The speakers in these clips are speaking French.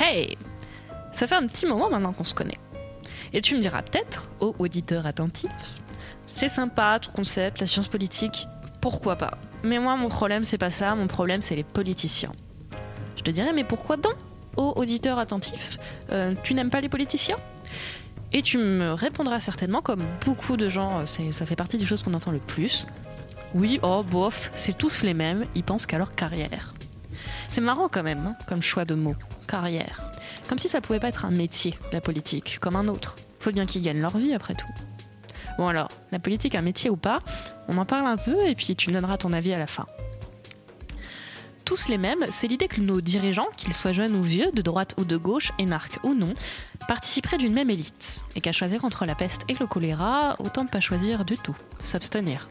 Hey Ça fait un petit moment maintenant qu'on se connaît. Et tu me diras peut-être, ô auditeur attentif, c'est sympa tout concept, la science politique, pourquoi pas Mais moi, mon problème, c'est pas ça, mon problème, c'est les politiciens. Je te dirais, mais pourquoi donc, ô auditeur attentif, euh, tu n'aimes pas les politiciens? Et tu me répondras certainement, comme beaucoup de gens, c'est- ça fait partie des choses qu'on entend le plus. Oui, oh, bof, c'est tous les mêmes, ils pensent qu'à leur carrière. C'est marrant quand même, hein, comme choix de mots, carrière. Comme si ça pouvait pas être un métier, la politique, comme un autre. Faut bien qu'ils gagnent leur vie après tout. Bon alors, la politique, un métier ou pas, on en parle un peu et puis tu donneras ton avis à la fin. Tous les mêmes, c'est l'idée que nos dirigeants, qu'ils soient jeunes ou vieux, de droite ou de gauche, énarques ou non, participeraient d'une même élite. Et qu'à choisir entre la peste et le choléra, autant ne pas choisir du tout, s'abstenir.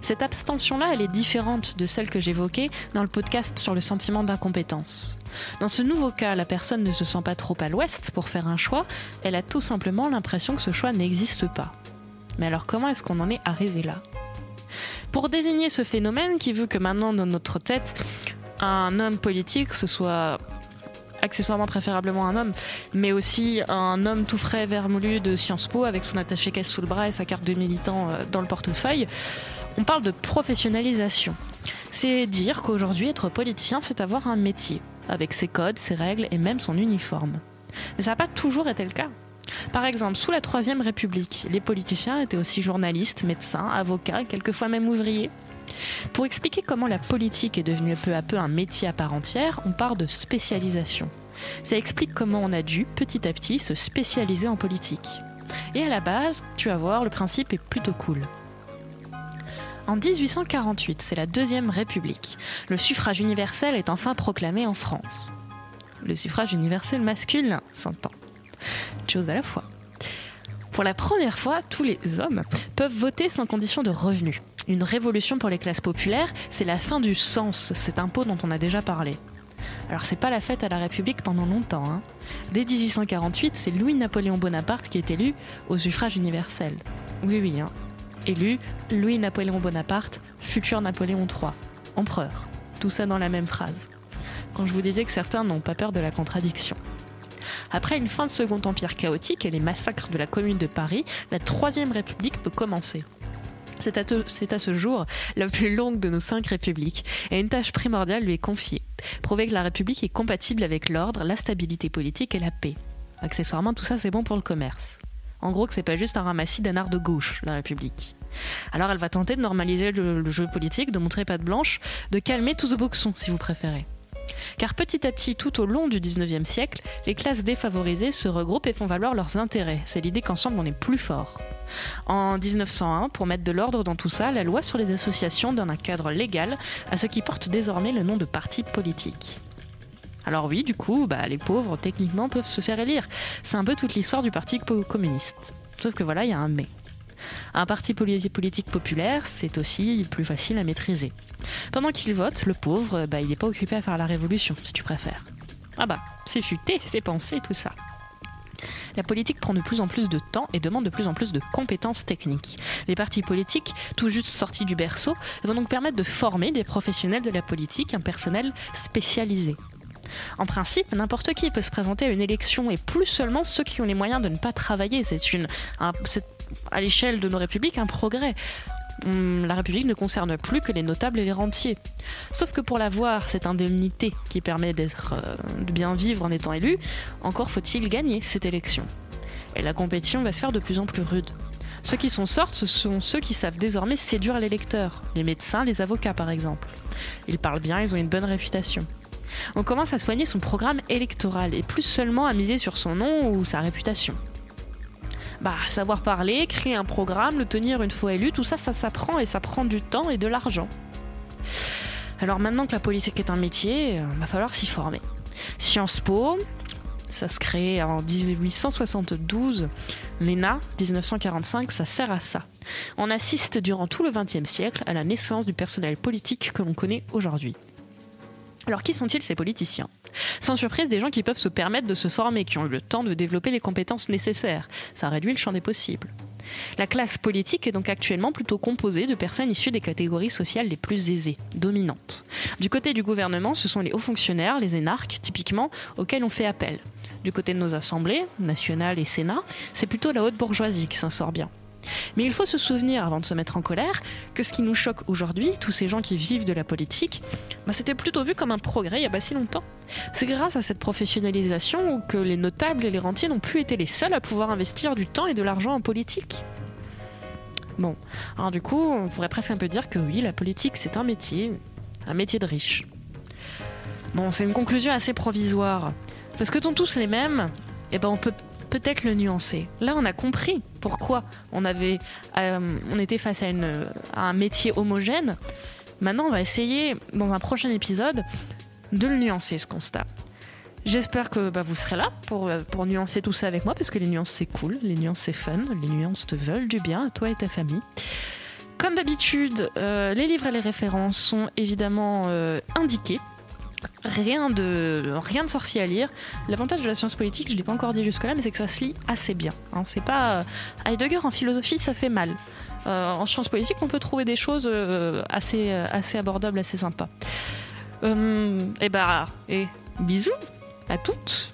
Cette abstention-là, elle est différente de celle que j'évoquais dans le podcast sur le sentiment d'incompétence. Dans ce nouveau cas, la personne ne se sent pas trop à l'ouest pour faire un choix, elle a tout simplement l'impression que ce choix n'existe pas. Mais alors comment est-ce qu'on en est arrivé là? Pour désigner ce phénomène qui veut que maintenant dans notre tête, un homme politique, ce soit accessoirement préférablement un homme, mais aussi un homme tout frais vermoulu de Sciences Po avec son attaché caisse sous le bras et sa carte de militant euh, dans le portefeuille, on parle de professionnalisation. C'est dire qu'aujourd'hui être politicien c'est avoir un métier, avec ses codes, ses règles et même son uniforme. Mais ça n'a pas toujours été le cas. Par exemple, sous la Troisième République, les politiciens étaient aussi journalistes, médecins, avocats, quelquefois même ouvriers. Pour expliquer comment la politique est devenue peu à peu un métier à part entière, on parle de spécialisation. Ça explique comment on a dû, petit à petit, se spécialiser en politique. Et à la base, tu vas voir, le principe est plutôt cool. En 1848, c'est la Deuxième République. Le suffrage universel est enfin proclamé en France. Le suffrage universel masculin, s'entend. Chose à la fois. Pour la première fois, tous les hommes peuvent voter sans condition de revenu. Une révolution pour les classes populaires, c'est la fin du sens, cet impôt dont on a déjà parlé. Alors c'est pas la fête à la République pendant longtemps. Hein. Dès 1848, c'est Louis-Napoléon Bonaparte qui est élu au suffrage universel. Oui, oui, hein. élu Louis-Napoléon Bonaparte, futur Napoléon III, empereur. Tout ça dans la même phrase. Quand je vous disais que certains n'ont pas peur de la contradiction. Après une fin de Second Empire chaotique et les massacres de la Commune de Paris, la Troisième République peut commencer. C'est à, ce jour la plus longue de nos cinq républiques, et une tâche primordiale lui est confiée prouver que la République est compatible avec l'ordre, la stabilité politique et la paix. Accessoirement, tout ça c'est bon pour le commerce. En gros, que c'est pas juste un ramassis d'un art de gauche, la République. Alors elle va tenter de normaliser le, jeu politique, de montrer patte blanche, de calmer tout ce boxon, si vous préférez. Car petit à petit, tout au long du 19e siècle, les classes défavorisées se regroupent et font valoir leurs intérêts. C'est l'idée qu'ensemble on est plus fort. En 1901, pour mettre de l'ordre dans tout ça, la loi sur les associations donne un cadre légal à ce qui porte désormais le nom de parti politique. Alors oui, du coup, bah, les pauvres, techniquement, peuvent se faire élire. C'est un peu toute l'histoire du Parti communiste. Sauf que voilà, il y a un mais. Un parti poli- politique populaire, c'est aussi plus facile à maîtriser. Pendant qu'il vote, le pauvre, bah, il n'est pas occupé à faire la révolution, si tu préfères. Ah bah, c'est futé, c'est pensé, tout ça. La politique prend de plus en plus de temps et demande de plus en plus de compétences techniques. Les partis politiques, tout juste sortis du berceau, vont donc permettre de former des professionnels de la politique, un personnel spécialisé. En principe, n'importe qui peut se présenter à une élection et plus seulement ceux qui ont les moyens de ne pas travailler. C'est une, un- c'est à l'échelle de nos républiques un progrès. Hum, La République ne concerne plus que les notables et les rentiers. Sauf que pour l'avoir, cette indemnité qui permet d'être, euh, de bien vivre en étant élu, encore faut-il gagner cette élection. Et la compétition va se faire de plus en plus rude. Ceux qui s'en sortent, ce sont ceux qui savent désormais séduire l'électeur, les médecins, les avocats par exemple. Ils parlent bien, ils ont une bonne réputation. On commence à soigner son programme électoral et plus seulement à miser sur son nom ou sa réputation. Bah, savoir parler, créer un programme, le tenir une fois élu, tout ça, ça s'apprend et ça prend du temps et de l'argent. Alors maintenant que la politique est un métier, il va falloir s'y former. Sciences Po, ça se crée en 1872. L'ENA, 1945, ça sert à ça. On assiste durant tout le XXe siècle à la naissance du personnel politique que l'on connaît aujourd'hui. Alors qui sont-ils ces politiciens? Sans surprise, des gens qui peuvent se permettre de se former, qui ont eu le temps de développer les compétences nécessaires. Ça réduit le champ des possibles. La classe politique est donc actuellement plutôt composée de personnes issues des catégories sociales les plus aisées, dominantes. Du côté du gouvernement, ce sont les hauts fonctionnaires, les énarques, typiquement, auxquels on fait appel. Du côté de nos assemblées, nationales et Sénat, c'est plutôt la haute bourgeoisie qui s'en sort bien. Mais il faut se souvenir, avant de se mettre en colère, que ce qui nous choque aujourd'hui, tous ces gens qui vivent de la politique, bah, c'était plutôt vu comme un progrès il n'y a pas si longtemps. C'est grâce à cette professionnalisation que les notables et les rentiers n'ont plus été les seuls à pouvoir investir du temps et de l'argent en politique. Bon, alors du coup, on pourrait presque un peu dire que oui, la politique c'est un métier, un métier de riche. Bon, c'est une conclusion assez provisoire. Parce que sont tous les mêmes, eh ben on peut peut-être le nuancer. Là, on a compris pourquoi on, avait, euh, on était face à, un métier homogène. Maintenant, on va essayer, dans un prochain épisode, de le nuancer, ce constat. J'espère que bah, vous serez là pour, euh, pour nuancer tout ça avec moi, parce que les nuances, c'est cool, les nuances, c'est fun, les nuances te veulent du bien, à toi et ta famille. Comme d'habitude, euh, les livres et les références sont évidemment indiqués rien de, rien de sorcier à lire. L'avantage de la science politique, je ne l'ai pas encore dit jusque-là, mais c'est que ça se lit assez bien. Hein. C'est pas. Euh, Heidegger en philosophie, ça fait mal. Euh, en science politique, on peut trouver des choses euh, assez, assez abordables, assez sympas. et bah, et bisous à toutes!